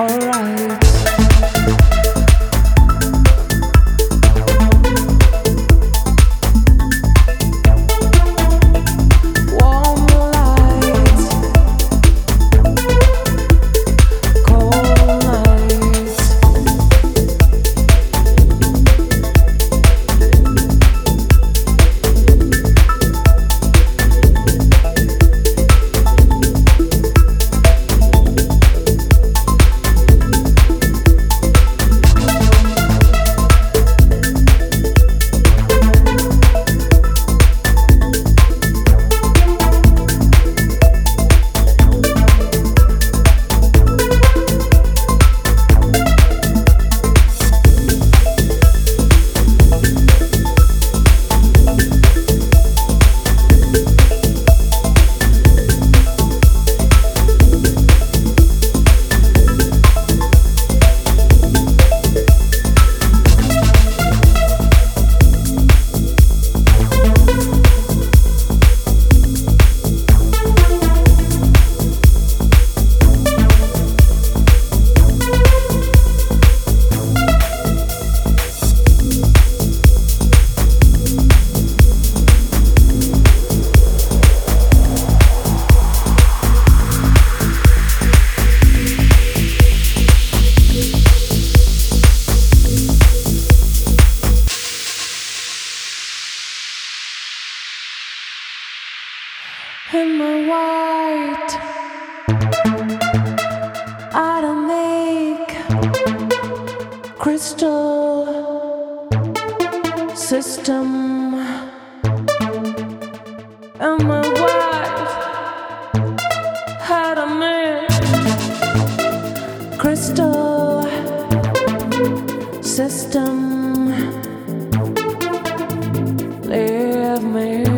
alright. I don't make crystal system. I make crystal system? Leave me.